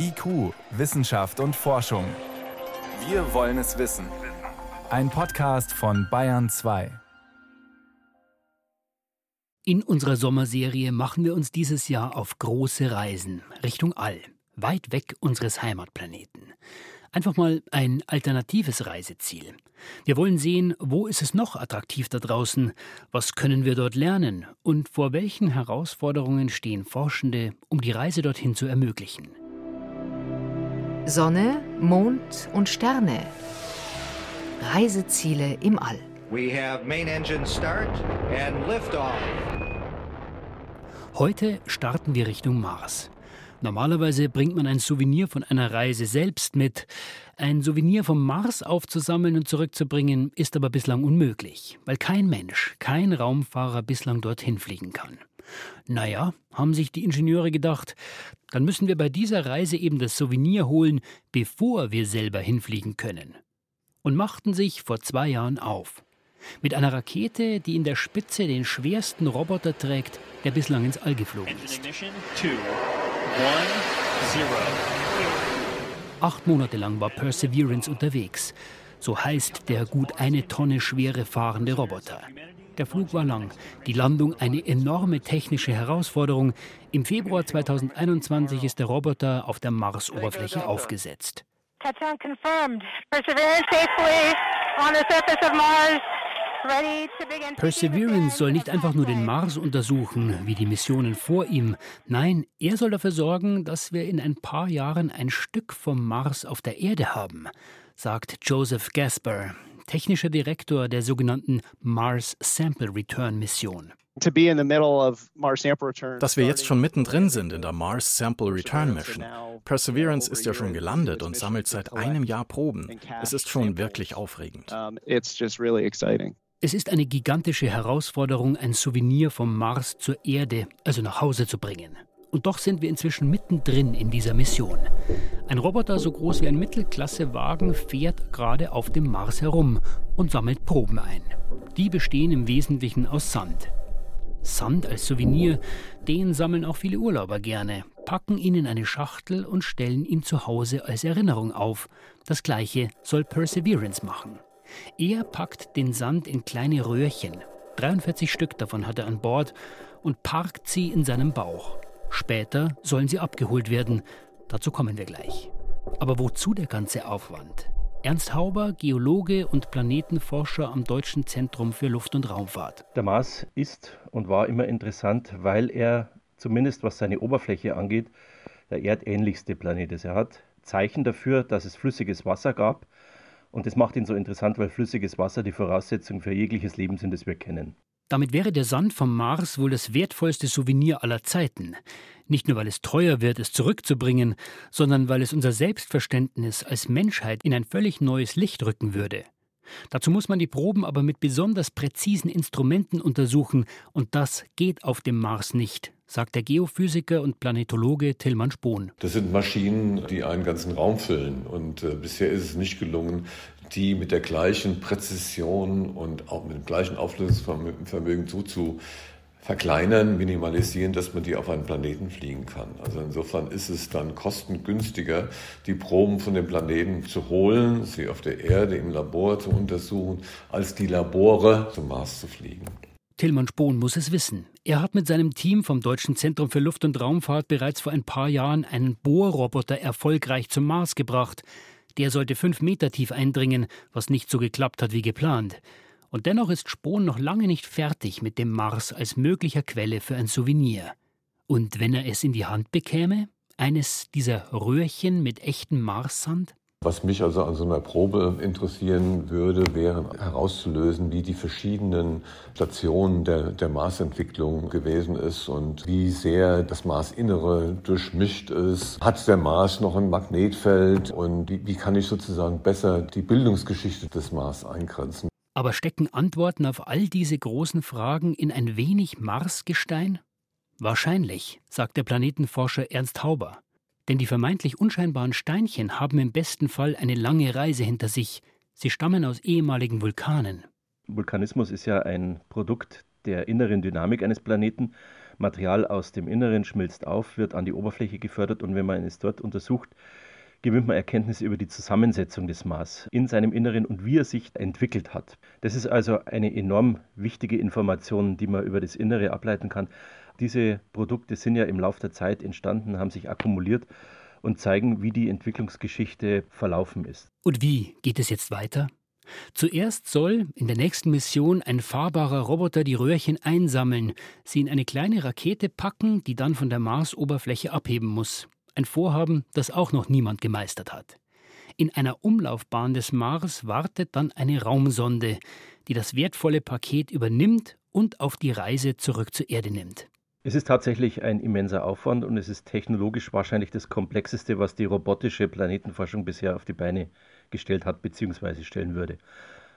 IQ, Wissenschaft und Forschung. Wir wollen es wissen. Ein Podcast von Bayern 2. In unserer Sommerserie machen wir uns dieses Jahr auf große Reisen Richtung All, weit weg unseres Heimatplaneten. Einfach mal ein alternatives Reiseziel. Wir wollen sehen, wo ist es noch attraktiv da draußen, was können wir dort lernen und vor welchen Herausforderungen stehen Forschende, um die Reise dorthin zu ermöglichen. Sonne, Mond und Sterne. Reiseziele im All. We have main engine start and liftoff. Heute starten wir Richtung Mars. Normalerweise bringt man ein Souvenir von einer Reise selbst mit. Ein Souvenir vom Mars aufzusammeln und zurückzubringen, ist aber bislang unmöglich, weil kein Mensch, kein Raumfahrer bislang dorthin fliegen kann. Naja, haben sich die Ingenieure gedacht, dann müssen wir bei dieser Reise eben das Souvenir holen, bevor wir selber hinfliegen können. Und machten sich vor zwei Jahren auf. Mit einer Rakete, die in der Spitze den schwersten Roboter trägt, der bislang ins All geflogen ist. Acht Monate lang war Perseverance unterwegs. So heißt der gut eine Tonne schwere fahrende Roboter. Der Flug war lang, die Landung eine enorme technische Herausforderung. Im Februar 2021 ist der Roboter auf der Marsoberfläche aufgesetzt. Touchdown confirmed. Perseverance safely on the surface of Mars. Perseverance soll nicht einfach nur den Mars untersuchen, wie die Missionen vor ihm. Nein, er soll dafür sorgen, dass wir in ein paar Jahren ein Stück vom Mars auf der Erde haben, sagt Joseph Gasper, technischer Direktor der sogenannten Mars Sample Return Mission. Dass wir jetzt schon mittendrin sind in der Mars Sample Return Mission. Perseverance ist ja schon gelandet und sammelt seit einem Jahr Proben. Es ist schon wirklich aufregend. Es ist eine gigantische Herausforderung, ein Souvenir vom Mars zur Erde, also nach Hause zu bringen. Und doch sind wir inzwischen mittendrin in dieser Mission. Ein Roboter so groß wie ein Mittelklassewagen fährt gerade auf dem Mars herum und sammelt Proben ein. Die bestehen im Wesentlichen aus Sand. Sand als Souvenir, den sammeln auch viele Urlauber gerne, packen ihn in eine Schachtel und stellen ihn zu Hause als Erinnerung auf. Das gleiche soll Perseverance machen. Er packt den Sand in kleine Röhrchen. 43 Stück davon hat er an Bord und parkt sie in seinem Bauch. Später sollen sie abgeholt werden. Dazu kommen wir gleich. Aber wozu der ganze Aufwand? Ernst Hauber, Geologe und Planetenforscher am Deutschen Zentrum für Luft- und Raumfahrt. Der Mars ist und war immer interessant, weil er, zumindest was seine Oberfläche angeht, der erdähnlichste Planet ist. Er hat Zeichen dafür, dass es flüssiges Wasser gab, und das macht ihn so interessant, weil flüssiges Wasser die Voraussetzung für jegliches Leben sind, das wir kennen. Damit wäre der Sand vom Mars wohl das wertvollste Souvenir aller Zeiten. Nicht nur, weil es teuer wird, es zurückzubringen, sondern weil es unser Selbstverständnis als Menschheit in ein völlig neues Licht rücken würde. Dazu muss man die Proben aber mit besonders präzisen Instrumenten untersuchen, und das geht auf dem Mars nicht, sagt der Geophysiker und Planetologe Tillmann Spohn. Das sind Maschinen, die einen ganzen Raum füllen. Und äh, bisher ist es nicht gelungen, die mit der gleichen Präzision und auch mit dem gleichen Auflösungsvermögen so zu verkleinern, minimalisieren, dass man die auf einen Planeten fliegen kann. Also insofern ist es dann kostengünstiger, die Proben von dem Planeten zu holen, sie auf der Erde im Labor zu untersuchen, als die Labore zum Mars zu fliegen. Tillmann Spohn muss es wissen. Er hat mit seinem Team vom Deutschen Zentrum für Luft- und Raumfahrt bereits vor ein paar Jahren einen Bohrroboter erfolgreich zum Mars gebracht. Der sollte fünf Meter tief eindringen, was nicht so geklappt hat wie geplant. Und dennoch ist Spohn noch lange nicht fertig mit dem Mars als möglicher Quelle für ein Souvenir. Und wenn er es in die Hand bekäme? Eines dieser Röhrchen mit echtem Marssand? Was mich also an so einer Probe interessieren würde, wäre herauszulösen, wie die verschiedenen Stationen der, der Marsentwicklung gewesen ist und wie sehr das Marsinnere durchmischt ist. Hat der Mars noch ein Magnetfeld und wie, wie kann ich sozusagen besser die Bildungsgeschichte des Mars eingrenzen? Aber stecken Antworten auf all diese großen Fragen in ein wenig Marsgestein? Wahrscheinlich, sagt der Planetenforscher Ernst Hauber. Denn die vermeintlich unscheinbaren Steinchen haben im besten Fall eine lange Reise hinter sich. Sie stammen aus ehemaligen Vulkanen. Vulkanismus ist ja ein Produkt der inneren Dynamik eines Planeten. Material aus dem Inneren schmilzt auf, wird an die Oberfläche gefördert und wenn man es dort untersucht, gewinnt man Erkenntnisse über die Zusammensetzung des Mars in seinem Inneren und wie er sich entwickelt hat. Das ist also eine enorm wichtige Information, die man über das Innere ableiten kann. Diese Produkte sind ja im Laufe der Zeit entstanden, haben sich akkumuliert und zeigen, wie die Entwicklungsgeschichte verlaufen ist. Und wie geht es jetzt weiter? Zuerst soll in der nächsten Mission ein fahrbarer Roboter die Röhrchen einsammeln, sie in eine kleine Rakete packen, die dann von der Marsoberfläche abheben muss. Ein Vorhaben, das auch noch niemand gemeistert hat. In einer Umlaufbahn des Mars wartet dann eine Raumsonde, die das wertvolle Paket übernimmt und auf die Reise zurück zur Erde nimmt. Es ist tatsächlich ein immenser Aufwand und es ist technologisch wahrscheinlich das komplexeste, was die robotische Planetenforschung bisher auf die Beine gestellt hat bzw. stellen würde.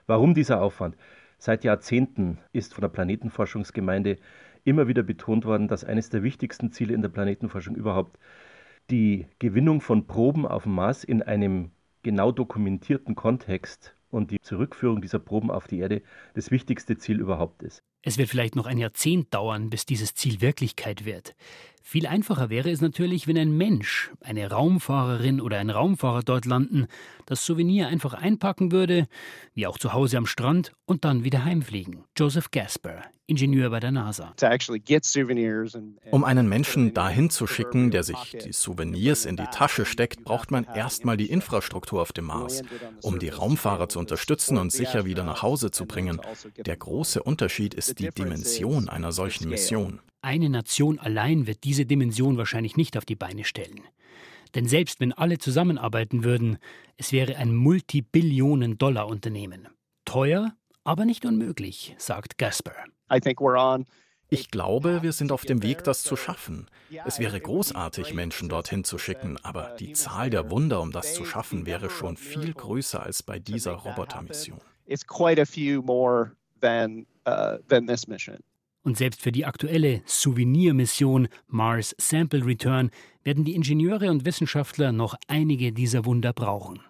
Warum dieser Aufwand? Seit Jahrzehnten ist von der Planetenforschungsgemeinde immer wieder betont worden, dass eines der wichtigsten Ziele in der Planetenforschung überhaupt die Gewinnung von Proben auf dem Mars in einem genau dokumentierten Kontext und die Zurückführung dieser Proben auf die Erde das wichtigste Ziel überhaupt ist. Es wird vielleicht noch ein Jahrzehnt dauern, bis dieses Ziel Wirklichkeit wird. Viel einfacher wäre es natürlich, wenn ein Mensch, eine Raumfahrerin oder ein Raumfahrer dort landen, das Souvenir einfach einpacken würde, wie auch zu Hause am Strand, und dann wieder heimfliegen. Joseph Gasper, Ingenieur bei der NASA. Um einen Menschen dahin zu schicken, der sich die Souvenirs in die Tasche steckt, braucht man erstmal die Infrastruktur auf dem Mars, um die Raumfahrer zu unterstützen und sicher wieder nach Hause zu bringen. Der große Unterschied ist die Dimension einer solchen Mission. Eine Nation allein wird diese Dimension wahrscheinlich nicht auf die Beine stellen. Denn selbst wenn alle zusammenarbeiten würden, es wäre ein Multibillionen-Dollar-Unternehmen. Teuer, aber nicht unmöglich, sagt Gasper. Ich glaube, wir sind auf dem Weg, das zu schaffen. Es wäre großartig, Menschen dorthin zu schicken, aber die Zahl der Wunder, um das zu schaffen, wäre schon viel größer als bei dieser Robotermission. It's quite a few more than, uh, than this mission. Und selbst für die aktuelle Souvenirmission Mars Sample Return werden die Ingenieure und Wissenschaftler noch einige dieser Wunder brauchen.